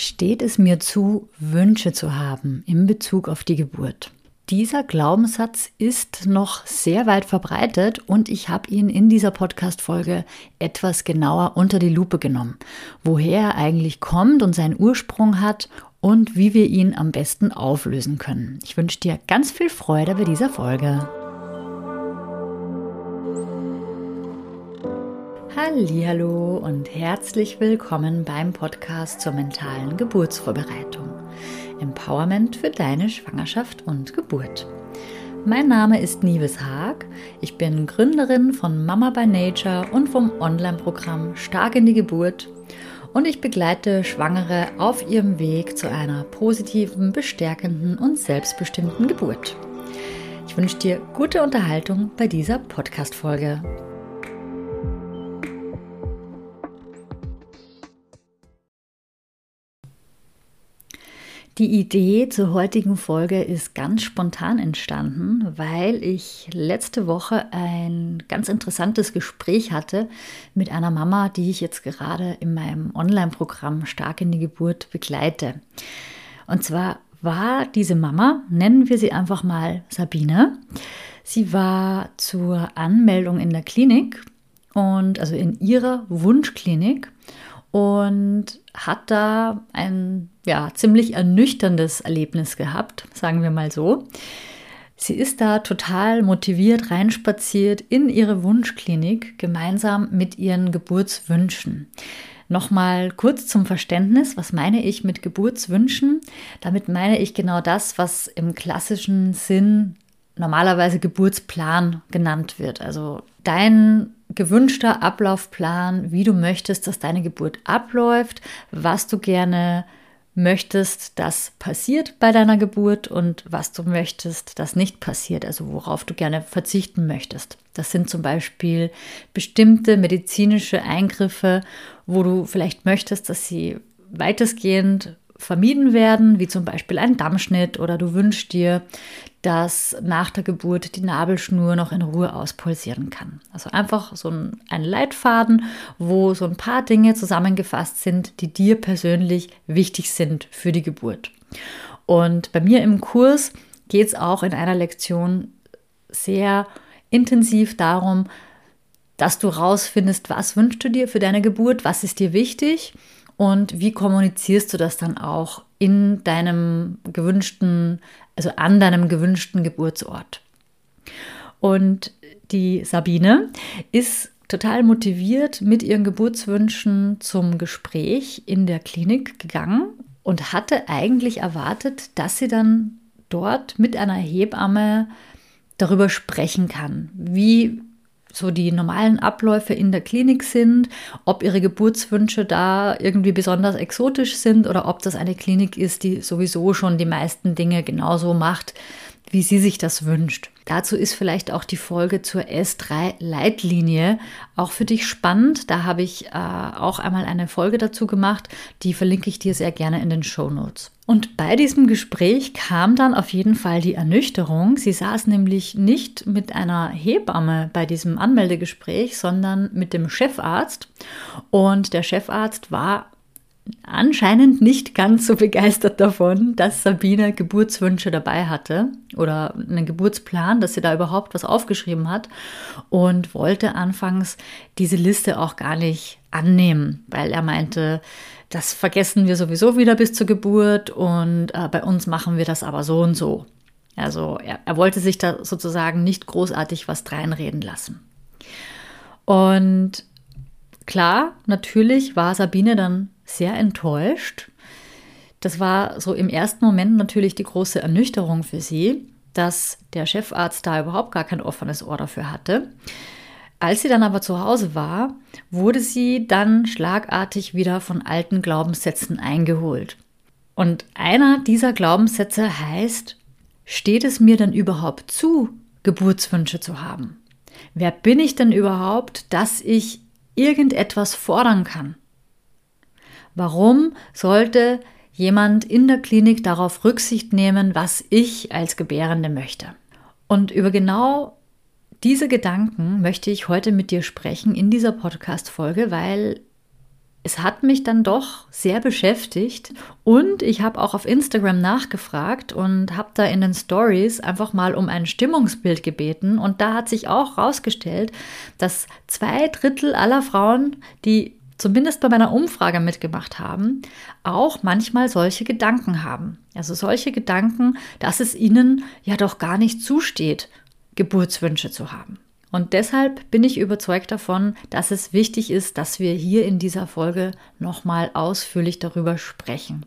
Steht es mir zu, Wünsche zu haben in Bezug auf die Geburt? Dieser Glaubenssatz ist noch sehr weit verbreitet und ich habe ihn in dieser Podcast-Folge etwas genauer unter die Lupe genommen, woher er eigentlich kommt und seinen Ursprung hat und wie wir ihn am besten auflösen können. Ich wünsche dir ganz viel Freude bei dieser Folge. Hallo und herzlich willkommen beim Podcast zur mentalen Geburtsvorbereitung. Empowerment für deine Schwangerschaft und Geburt. Mein Name ist Nives Haag. Ich bin Gründerin von Mama by Nature und vom Online-Programm Stark in die Geburt. Und ich begleite Schwangere auf ihrem Weg zu einer positiven, bestärkenden und selbstbestimmten Geburt. Ich wünsche dir gute Unterhaltung bei dieser Podcast-Folge. Die Idee zur heutigen Folge ist ganz spontan entstanden, weil ich letzte Woche ein ganz interessantes Gespräch hatte mit einer Mama, die ich jetzt gerade in meinem Online-Programm Stark in die Geburt begleite. Und zwar war diese Mama, nennen wir sie einfach mal Sabine. Sie war zur Anmeldung in der Klinik und also in ihrer Wunschklinik und hat da ein ja, ziemlich ernüchterndes Erlebnis gehabt, sagen wir mal so. Sie ist da total motiviert reinspaziert in ihre Wunschklinik gemeinsam mit ihren Geburtswünschen. Nochmal kurz zum Verständnis, was meine ich mit Geburtswünschen? Damit meine ich genau das, was im klassischen Sinn normalerweise Geburtsplan genannt wird. Also dein gewünschter Ablaufplan, wie du möchtest, dass deine Geburt abläuft, was du gerne möchtest, dass passiert bei deiner Geburt und was du möchtest, dass nicht passiert, also worauf du gerne verzichten möchtest. Das sind zum Beispiel bestimmte medizinische Eingriffe, wo du vielleicht möchtest, dass sie weitestgehend vermieden werden, wie zum Beispiel ein Dammschnitt oder du wünschst dir, dass nach der Geburt die Nabelschnur noch in Ruhe auspulsieren kann. Also einfach so ein, ein Leitfaden, wo so ein paar Dinge zusammengefasst sind, die dir persönlich wichtig sind für die Geburt. Und bei mir im Kurs geht es auch in einer Lektion sehr intensiv darum, dass du rausfindest, was wünschst du dir für deine Geburt, was ist dir wichtig und wie kommunizierst du das dann auch in deinem gewünschten, also an deinem gewünschten Geburtsort. Und die Sabine ist total motiviert mit ihren Geburtswünschen zum Gespräch in der Klinik gegangen und hatte eigentlich erwartet, dass sie dann dort mit einer Hebamme darüber sprechen kann, wie so die normalen Abläufe in der Klinik sind, ob ihre Geburtswünsche da irgendwie besonders exotisch sind oder ob das eine Klinik ist, die sowieso schon die meisten Dinge genauso macht, wie sie sich das wünscht. Dazu ist vielleicht auch die Folge zur S3-Leitlinie auch für dich spannend. Da habe ich äh, auch einmal eine Folge dazu gemacht. Die verlinke ich dir sehr gerne in den Show Notes. Und bei diesem Gespräch kam dann auf jeden Fall die Ernüchterung. Sie saß nämlich nicht mit einer Hebamme bei diesem Anmeldegespräch, sondern mit dem Chefarzt. Und der Chefarzt war anscheinend nicht ganz so begeistert davon, dass Sabine Geburtswünsche dabei hatte oder einen Geburtsplan, dass sie da überhaupt was aufgeschrieben hat und wollte anfangs diese Liste auch gar nicht annehmen, weil er meinte, das vergessen wir sowieso wieder bis zur Geburt und äh, bei uns machen wir das aber so und so. Also er, er wollte sich da sozusagen nicht großartig was dreinreden lassen. Und klar, natürlich war Sabine dann sehr enttäuscht. Das war so im ersten Moment natürlich die große Ernüchterung für sie, dass der Chefarzt da überhaupt gar kein offenes Ohr dafür hatte. Als sie dann aber zu Hause war, wurde sie dann schlagartig wieder von alten Glaubenssätzen eingeholt. Und einer dieser Glaubenssätze heißt, steht es mir denn überhaupt zu, Geburtswünsche zu haben? Wer bin ich denn überhaupt, dass ich irgendetwas fordern kann? Warum sollte jemand in der Klinik darauf Rücksicht nehmen, was ich als Gebärende möchte? Und über genau diese Gedanken möchte ich heute mit dir sprechen in dieser Podcast-Folge, weil es hat mich dann doch sehr beschäftigt und ich habe auch auf Instagram nachgefragt und habe da in den Stories einfach mal um ein Stimmungsbild gebeten und da hat sich auch herausgestellt, dass zwei Drittel aller Frauen, die zumindest bei meiner Umfrage mitgemacht haben, auch manchmal solche Gedanken haben. Also solche Gedanken, dass es ihnen ja doch gar nicht zusteht, Geburtswünsche zu haben. Und deshalb bin ich überzeugt davon, dass es wichtig ist, dass wir hier in dieser Folge nochmal ausführlich darüber sprechen.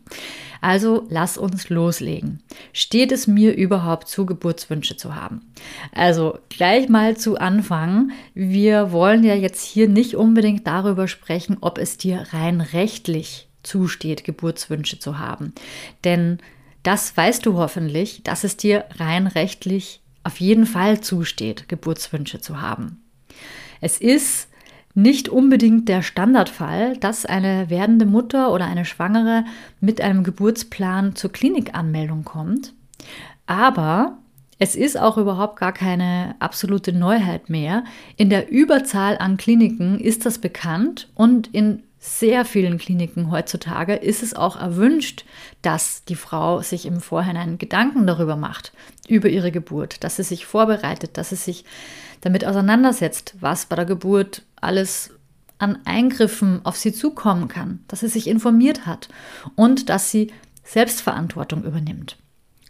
Also lass uns loslegen. Steht es mir überhaupt zu, Geburtswünsche zu haben? Also gleich mal zu Anfang. Wir wollen ja jetzt hier nicht unbedingt darüber sprechen, ob es dir rein rechtlich zusteht, Geburtswünsche zu haben. Denn das weißt du hoffentlich, dass es dir rein rechtlich auf jeden Fall zusteht, Geburtswünsche zu haben. Es ist nicht unbedingt der Standardfall, dass eine werdende Mutter oder eine Schwangere mit einem Geburtsplan zur Klinikanmeldung kommt. Aber es ist auch überhaupt gar keine absolute Neuheit mehr. In der Überzahl an Kliniken ist das bekannt und in sehr vielen Kliniken heutzutage ist es auch erwünscht, dass die Frau sich im Vorhinein Gedanken darüber macht, über ihre Geburt, dass sie sich vorbereitet, dass sie sich damit auseinandersetzt, was bei der Geburt alles an Eingriffen auf sie zukommen kann, dass sie sich informiert hat und dass sie Selbstverantwortung übernimmt.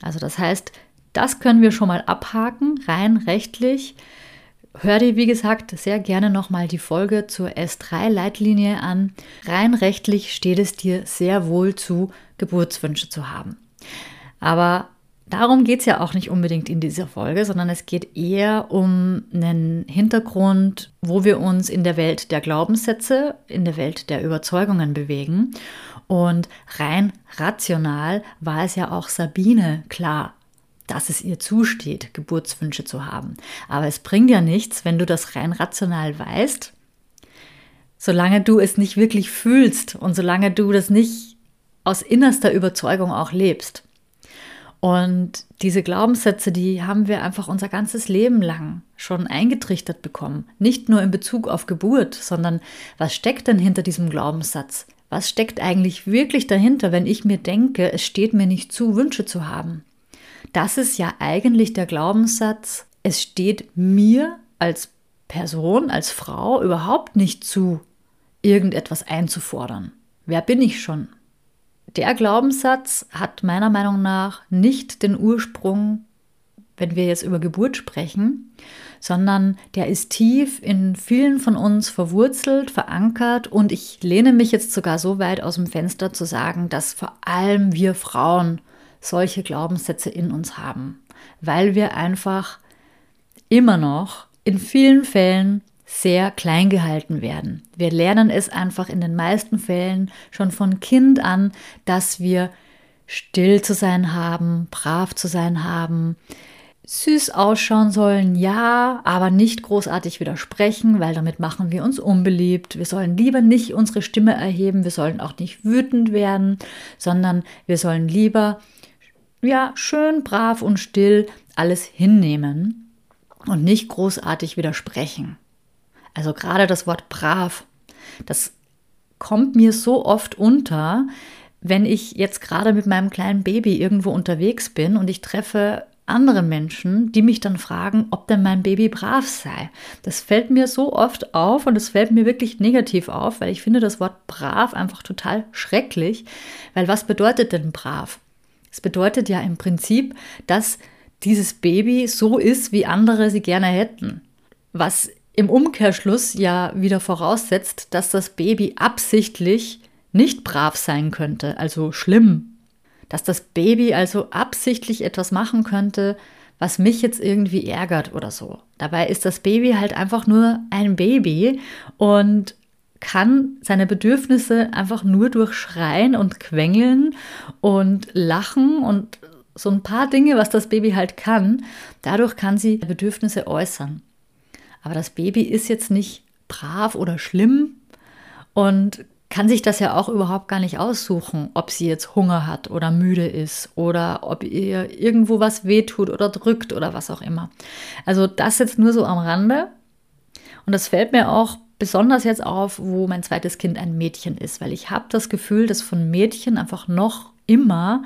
Also das heißt, das können wir schon mal abhaken, rein rechtlich Hör dir, wie gesagt, sehr gerne nochmal die Folge zur S3-Leitlinie an. Rein rechtlich steht es dir sehr wohl zu, Geburtswünsche zu haben. Aber darum geht es ja auch nicht unbedingt in dieser Folge, sondern es geht eher um einen Hintergrund, wo wir uns in der Welt der Glaubenssätze, in der Welt der Überzeugungen bewegen. Und rein rational war es ja auch Sabine klar, dass es ihr zusteht, Geburtswünsche zu haben. Aber es bringt ja nichts, wenn du das rein rational weißt, solange du es nicht wirklich fühlst und solange du das nicht aus innerster Überzeugung auch lebst. Und diese Glaubenssätze, die haben wir einfach unser ganzes Leben lang schon eingetrichtert bekommen. Nicht nur in Bezug auf Geburt, sondern was steckt denn hinter diesem Glaubenssatz? Was steckt eigentlich wirklich dahinter, wenn ich mir denke, es steht mir nicht zu, Wünsche zu haben? Das ist ja eigentlich der Glaubenssatz, es steht mir als Person, als Frau überhaupt nicht zu, irgendetwas einzufordern. Wer bin ich schon? Der Glaubenssatz hat meiner Meinung nach nicht den Ursprung, wenn wir jetzt über Geburt sprechen, sondern der ist tief in vielen von uns verwurzelt, verankert und ich lehne mich jetzt sogar so weit aus dem Fenster zu sagen, dass vor allem wir Frauen solche Glaubenssätze in uns haben, weil wir einfach immer noch in vielen Fällen sehr klein gehalten werden. Wir lernen es einfach in den meisten Fällen schon von Kind an, dass wir still zu sein haben, brav zu sein haben, süß ausschauen sollen, ja, aber nicht großartig widersprechen, weil damit machen wir uns unbeliebt. Wir sollen lieber nicht unsere Stimme erheben, wir sollen auch nicht wütend werden, sondern wir sollen lieber ja, schön brav und still alles hinnehmen und nicht großartig widersprechen. Also gerade das Wort brav, das kommt mir so oft unter, wenn ich jetzt gerade mit meinem kleinen Baby irgendwo unterwegs bin und ich treffe andere Menschen, die mich dann fragen, ob denn mein Baby brav sei. Das fällt mir so oft auf und es fällt mir wirklich negativ auf, weil ich finde das Wort brav einfach total schrecklich, weil was bedeutet denn brav? Es bedeutet ja im Prinzip, dass dieses Baby so ist, wie andere sie gerne hätten. Was im Umkehrschluss ja wieder voraussetzt, dass das Baby absichtlich nicht brav sein könnte, also schlimm. Dass das Baby also absichtlich etwas machen könnte, was mich jetzt irgendwie ärgert oder so. Dabei ist das Baby halt einfach nur ein Baby und kann seine Bedürfnisse einfach nur durch Schreien und Quengeln und Lachen und so ein paar Dinge, was das Baby halt kann, dadurch kann sie Bedürfnisse äußern. Aber das Baby ist jetzt nicht brav oder schlimm und kann sich das ja auch überhaupt gar nicht aussuchen, ob sie jetzt Hunger hat oder müde ist oder ob ihr irgendwo was wehtut oder drückt oder was auch immer. Also das jetzt nur so am Rande. Und das fällt mir auch besonders jetzt auf, wo mein zweites Kind ein Mädchen ist, weil ich habe das Gefühl, dass von Mädchen einfach noch immer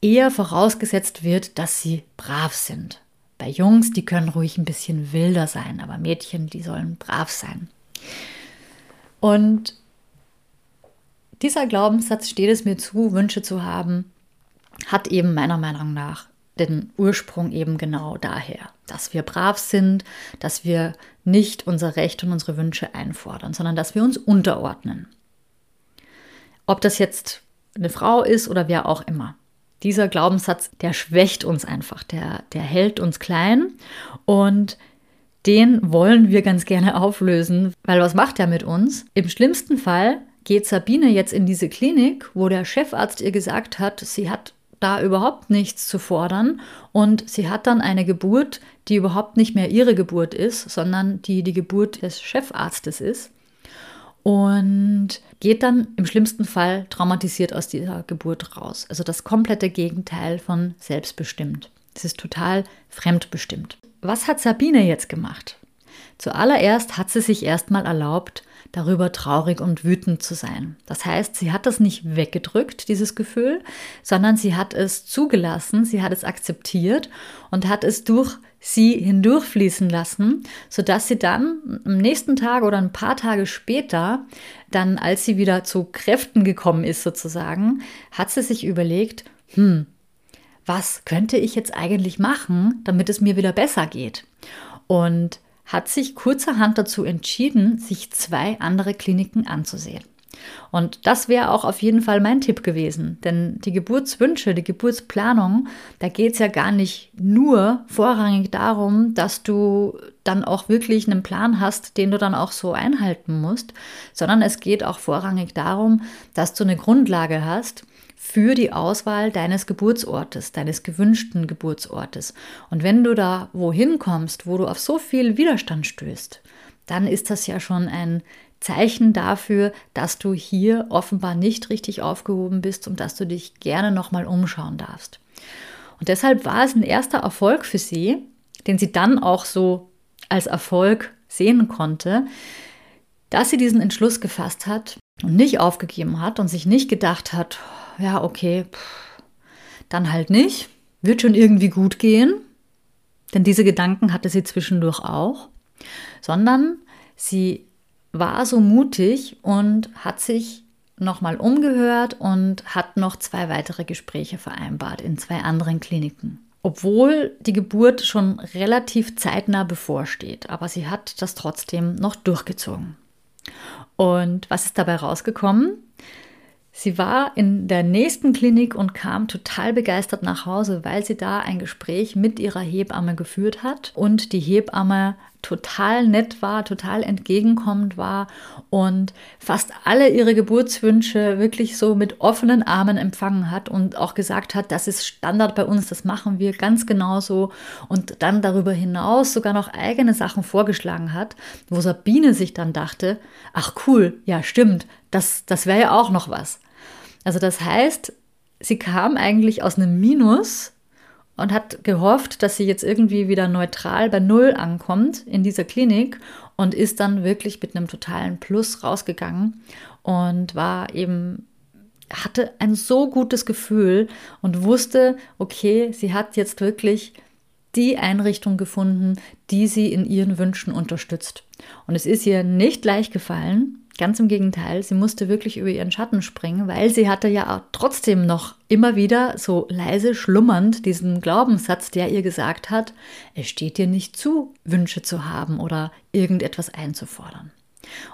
eher vorausgesetzt wird, dass sie brav sind. Bei Jungs, die können ruhig ein bisschen wilder sein, aber Mädchen, die sollen brav sein. Und dieser Glaubenssatz, steht es mir zu, Wünsche zu haben, hat eben meiner Meinung nach den Ursprung eben genau daher, dass wir brav sind, dass wir nicht unser Recht und unsere Wünsche einfordern, sondern dass wir uns unterordnen. Ob das jetzt eine Frau ist oder wer auch immer. Dieser Glaubenssatz, der schwächt uns einfach, der, der hält uns klein und den wollen wir ganz gerne auflösen, weil was macht er mit uns? Im schlimmsten Fall geht Sabine jetzt in diese Klinik, wo der Chefarzt ihr gesagt hat, sie hat da überhaupt nichts zu fordern und sie hat dann eine Geburt, die überhaupt nicht mehr ihre Geburt ist, sondern die die Geburt des Chefarztes ist und geht dann im schlimmsten Fall traumatisiert aus dieser Geburt raus. Also das komplette Gegenteil von selbstbestimmt. Es ist total fremdbestimmt. Was hat Sabine jetzt gemacht? Zuallererst hat sie sich erstmal erlaubt, darüber traurig und wütend zu sein. Das heißt, sie hat das nicht weggedrückt, dieses Gefühl, sondern sie hat es zugelassen, sie hat es akzeptiert und hat es durch sie hindurchfließen lassen, sodass sie dann am nächsten Tag oder ein paar Tage später, dann als sie wieder zu Kräften gekommen ist sozusagen, hat sie sich überlegt, hm, was könnte ich jetzt eigentlich machen, damit es mir wieder besser geht? Und hat sich kurzerhand dazu entschieden, sich zwei andere Kliniken anzusehen. Und das wäre auch auf jeden Fall mein Tipp gewesen. Denn die Geburtswünsche, die Geburtsplanung, da geht es ja gar nicht nur vorrangig darum, dass du dann auch wirklich einen Plan hast, den du dann auch so einhalten musst, sondern es geht auch vorrangig darum, dass du eine Grundlage hast, für die Auswahl deines Geburtsortes, deines gewünschten Geburtsortes. Und wenn du da wohin kommst, wo du auf so viel Widerstand stößt, dann ist das ja schon ein Zeichen dafür, dass du hier offenbar nicht richtig aufgehoben bist und dass du dich gerne nochmal umschauen darfst. Und deshalb war es ein erster Erfolg für sie, den sie dann auch so als Erfolg sehen konnte, dass sie diesen Entschluss gefasst hat und nicht aufgegeben hat und sich nicht gedacht hat, ja, okay, dann halt nicht, wird schon irgendwie gut gehen, denn diese Gedanken hatte sie zwischendurch auch, sondern sie war so mutig und hat sich nochmal umgehört und hat noch zwei weitere Gespräche vereinbart in zwei anderen Kliniken. Obwohl die Geburt schon relativ zeitnah bevorsteht, aber sie hat das trotzdem noch durchgezogen. Und was ist dabei rausgekommen? Sie war in der nächsten Klinik und kam total begeistert nach Hause, weil sie da ein Gespräch mit ihrer Hebamme geführt hat und die Hebamme total nett war, total entgegenkommend war und fast alle ihre Geburtswünsche wirklich so mit offenen Armen empfangen hat und auch gesagt hat, das ist Standard bei uns, das machen wir ganz genauso und dann darüber hinaus sogar noch eigene Sachen vorgeschlagen hat, wo Sabine sich dann dachte, ach cool, ja stimmt, das, das wäre ja auch noch was. Also das heißt, sie kam eigentlich aus einem Minus und hat gehofft, dass sie jetzt irgendwie wieder neutral bei Null ankommt in dieser Klinik und ist dann wirklich mit einem totalen Plus rausgegangen und war eben hatte ein so gutes Gefühl und wusste, okay, sie hat jetzt wirklich die Einrichtung gefunden, die sie in ihren Wünschen unterstützt. Und es ist ihr nicht leicht gefallen, Ganz im Gegenteil, sie musste wirklich über ihren Schatten springen, weil sie hatte ja trotzdem noch immer wieder so leise schlummernd diesen Glaubenssatz, der ihr gesagt hat, es steht dir nicht zu, Wünsche zu haben oder irgendetwas einzufordern.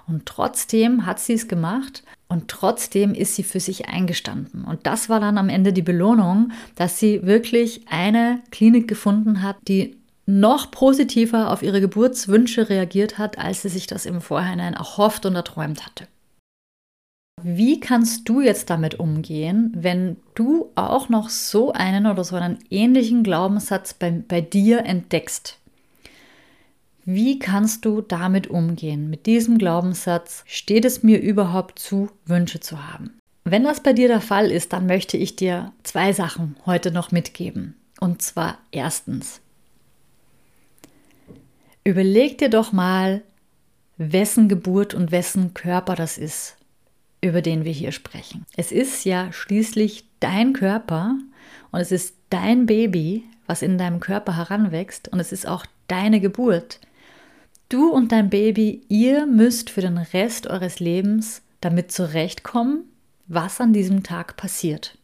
Und trotzdem hat sie es gemacht und trotzdem ist sie für sich eingestanden. Und das war dann am Ende die Belohnung, dass sie wirklich eine Klinik gefunden hat, die noch positiver auf ihre Geburtswünsche reagiert hat, als sie sich das im Vorhinein erhofft und erträumt hatte. Wie kannst du jetzt damit umgehen, wenn du auch noch so einen oder so einen ähnlichen Glaubenssatz bei, bei dir entdeckst? Wie kannst du damit umgehen? Mit diesem Glaubenssatz steht es mir überhaupt zu, Wünsche zu haben? Wenn das bei dir der Fall ist, dann möchte ich dir zwei Sachen heute noch mitgeben. Und zwar erstens, Überleg dir doch mal, wessen Geburt und wessen Körper das ist, über den wir hier sprechen. Es ist ja schließlich dein Körper und es ist dein Baby, was in deinem Körper heranwächst und es ist auch deine Geburt. Du und dein Baby, ihr müsst für den Rest eures Lebens damit zurechtkommen, was an diesem Tag passiert.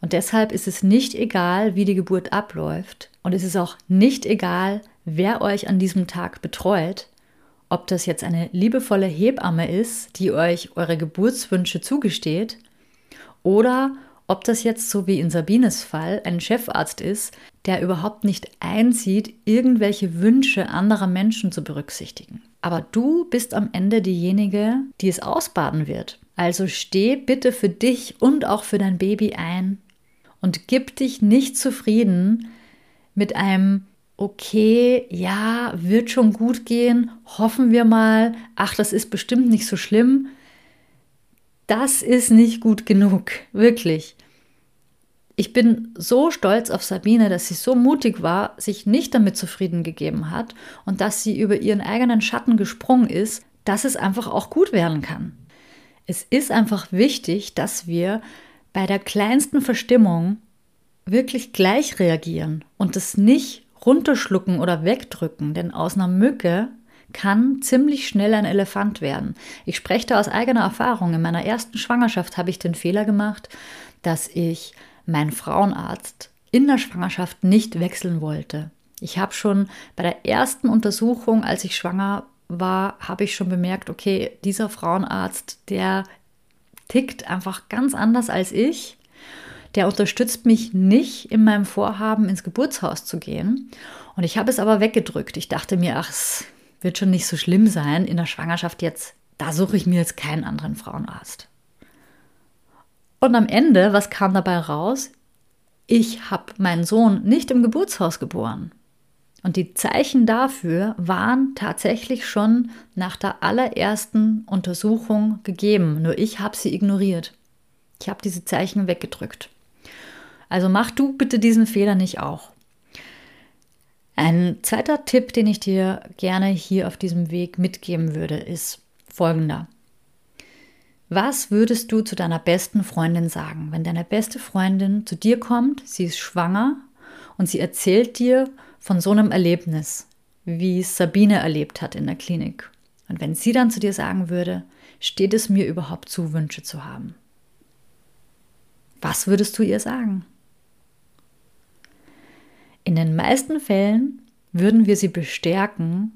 Und deshalb ist es nicht egal, wie die Geburt abläuft. Und es ist auch nicht egal, wer euch an diesem Tag betreut. Ob das jetzt eine liebevolle Hebamme ist, die euch eure Geburtswünsche zugesteht, oder ob das jetzt so wie in Sabines Fall ein Chefarzt ist, der überhaupt nicht einsieht, irgendwelche Wünsche anderer Menschen zu berücksichtigen. Aber du bist am Ende diejenige, die es ausbaden wird. Also steh bitte für dich und auch für dein Baby ein und gib dich nicht zufrieden mit einem okay, ja, wird schon gut gehen, hoffen wir mal, ach, das ist bestimmt nicht so schlimm, das ist nicht gut genug, wirklich. Ich bin so stolz auf Sabine, dass sie so mutig war, sich nicht damit zufrieden gegeben hat und dass sie über ihren eigenen Schatten gesprungen ist, dass es einfach auch gut werden kann. Es ist einfach wichtig, dass wir bei der kleinsten Verstimmung wirklich gleich reagieren und es nicht runterschlucken oder wegdrücken, denn aus einer Mücke kann ziemlich schnell ein Elefant werden. Ich spreche da aus eigener Erfahrung. In meiner ersten Schwangerschaft habe ich den Fehler gemacht, dass ich meinen Frauenarzt in der Schwangerschaft nicht wechseln wollte. Ich habe schon bei der ersten Untersuchung, als ich schwanger war, habe ich schon bemerkt, okay, dieser Frauenarzt, der tickt einfach ganz anders als ich. Der unterstützt mich nicht in meinem Vorhaben, ins Geburtshaus zu gehen. Und ich habe es aber weggedrückt. Ich dachte mir, ach, es wird schon nicht so schlimm sein in der Schwangerschaft jetzt. Da suche ich mir jetzt keinen anderen Frauenarzt. Und am Ende, was kam dabei raus? Ich habe meinen Sohn nicht im Geburtshaus geboren. Und die Zeichen dafür waren tatsächlich schon nach der allerersten Untersuchung gegeben. Nur ich habe sie ignoriert. Ich habe diese Zeichen weggedrückt. Also mach du bitte diesen Fehler nicht auch. Ein zweiter Tipp, den ich dir gerne hier auf diesem Weg mitgeben würde, ist folgender. Was würdest du zu deiner besten Freundin sagen, wenn deine beste Freundin zu dir kommt, sie ist schwanger und sie erzählt dir von so einem Erlebnis, wie Sabine erlebt hat in der Klinik? Und wenn sie dann zu dir sagen würde, steht es mir überhaupt zu, Wünsche zu haben? Was würdest du ihr sagen? In den meisten Fällen würden wir sie bestärken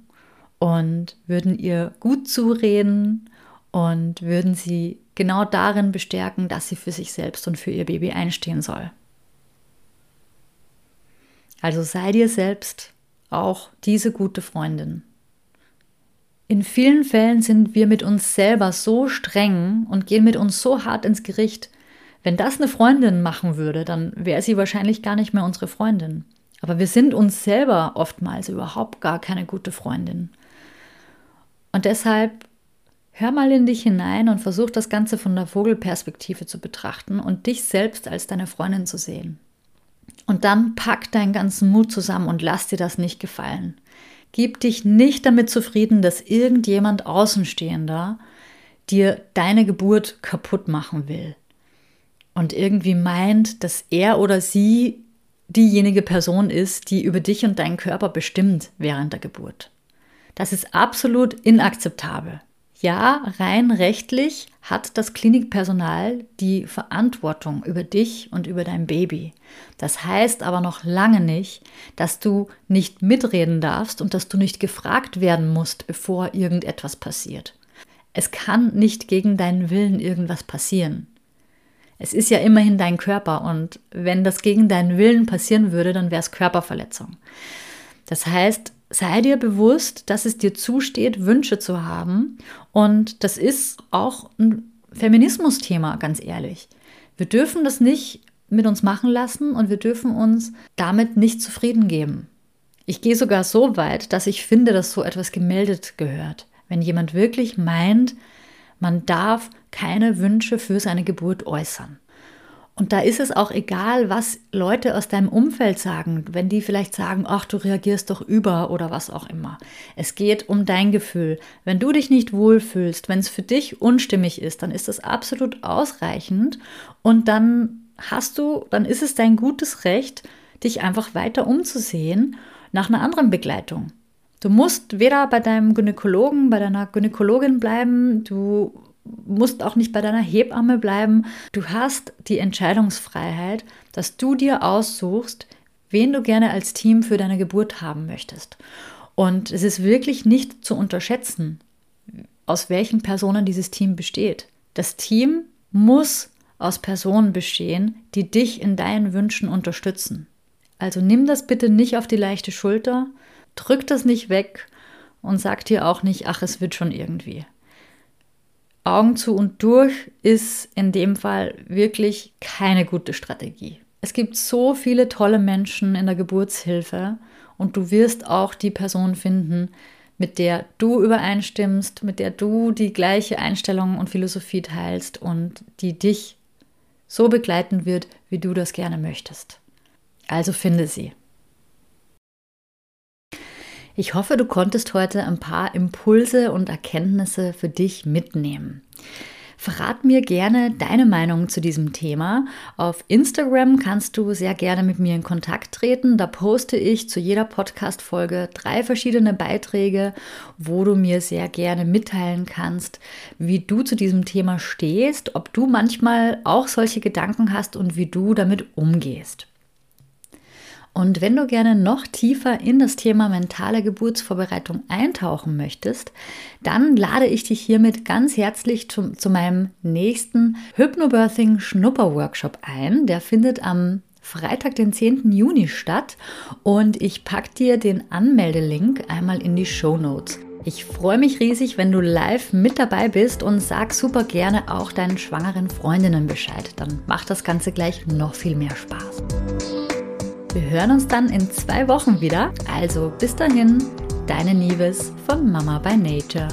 und würden ihr gut zureden und würden sie genau darin bestärken, dass sie für sich selbst und für ihr Baby einstehen soll. Also sei dir selbst auch diese gute Freundin. In vielen Fällen sind wir mit uns selber so streng und gehen mit uns so hart ins Gericht. Wenn das eine Freundin machen würde, dann wäre sie wahrscheinlich gar nicht mehr unsere Freundin. Aber wir sind uns selber oftmals überhaupt gar keine gute Freundin. Und deshalb hör mal in dich hinein und versuch das Ganze von der Vogelperspektive zu betrachten und dich selbst als deine Freundin zu sehen. Und dann pack deinen ganzen Mut zusammen und lass dir das nicht gefallen. Gib dich nicht damit zufrieden, dass irgendjemand Außenstehender dir deine Geburt kaputt machen will und irgendwie meint, dass er oder sie diejenige Person ist, die über dich und deinen Körper bestimmt während der Geburt. Das ist absolut inakzeptabel. Ja, rein rechtlich hat das Klinikpersonal die Verantwortung über dich und über dein Baby. Das heißt aber noch lange nicht, dass du nicht mitreden darfst und dass du nicht gefragt werden musst, bevor irgendetwas passiert. Es kann nicht gegen deinen Willen irgendwas passieren. Es ist ja immerhin dein Körper und wenn das gegen deinen Willen passieren würde, dann wäre es Körperverletzung. Das heißt, sei dir bewusst, dass es dir zusteht, Wünsche zu haben und das ist auch ein Feminismus-Thema, ganz ehrlich. Wir dürfen das nicht mit uns machen lassen und wir dürfen uns damit nicht zufrieden geben. Ich gehe sogar so weit, dass ich finde, dass so etwas gemeldet gehört. Wenn jemand wirklich meint, man darf keine Wünsche für seine Geburt äußern. Und da ist es auch egal, was Leute aus deinem Umfeld sagen, wenn die vielleicht sagen, ach, du reagierst doch über oder was auch immer. Es geht um dein Gefühl. Wenn du dich nicht wohlfühlst, wenn es für dich unstimmig ist, dann ist das absolut ausreichend und dann hast du, dann ist es dein gutes Recht, dich einfach weiter umzusehen nach einer anderen Begleitung. Du musst weder bei deinem Gynäkologen, bei deiner Gynäkologin bleiben, du musst auch nicht bei deiner Hebamme bleiben. Du hast die Entscheidungsfreiheit, dass du dir aussuchst, wen du gerne als Team für deine Geburt haben möchtest. Und es ist wirklich nicht zu unterschätzen, aus welchen Personen dieses Team besteht. Das Team muss aus Personen bestehen, die dich in deinen Wünschen unterstützen. Also nimm das bitte nicht auf die leichte Schulter, drück das nicht weg und sag dir auch nicht, ach, es wird schon irgendwie. Augen zu und durch ist in dem Fall wirklich keine gute Strategie. Es gibt so viele tolle Menschen in der Geburtshilfe und du wirst auch die Person finden, mit der du übereinstimmst, mit der du die gleiche Einstellung und Philosophie teilst und die dich so begleiten wird, wie du das gerne möchtest. Also finde sie. Ich hoffe, du konntest heute ein paar Impulse und Erkenntnisse für dich mitnehmen. Verrat mir gerne deine Meinung zu diesem Thema. Auf Instagram kannst du sehr gerne mit mir in Kontakt treten. Da poste ich zu jeder Podcast-Folge drei verschiedene Beiträge, wo du mir sehr gerne mitteilen kannst, wie du zu diesem Thema stehst, ob du manchmal auch solche Gedanken hast und wie du damit umgehst. Und wenn du gerne noch tiefer in das Thema mentale Geburtsvorbereitung eintauchen möchtest, dann lade ich dich hiermit ganz herzlich zu, zu meinem nächsten Hypnobirthing Schnupper Workshop ein. Der findet am Freitag, den 10. Juni statt und ich packe dir den Anmeldelink einmal in die Show Notes. Ich freue mich riesig, wenn du live mit dabei bist und sag super gerne auch deinen schwangeren Freundinnen Bescheid. Dann macht das Ganze gleich noch viel mehr Spaß. Wir hören uns dann in zwei Wochen wieder. Also bis dahin, deine Nieves von Mama by Nature.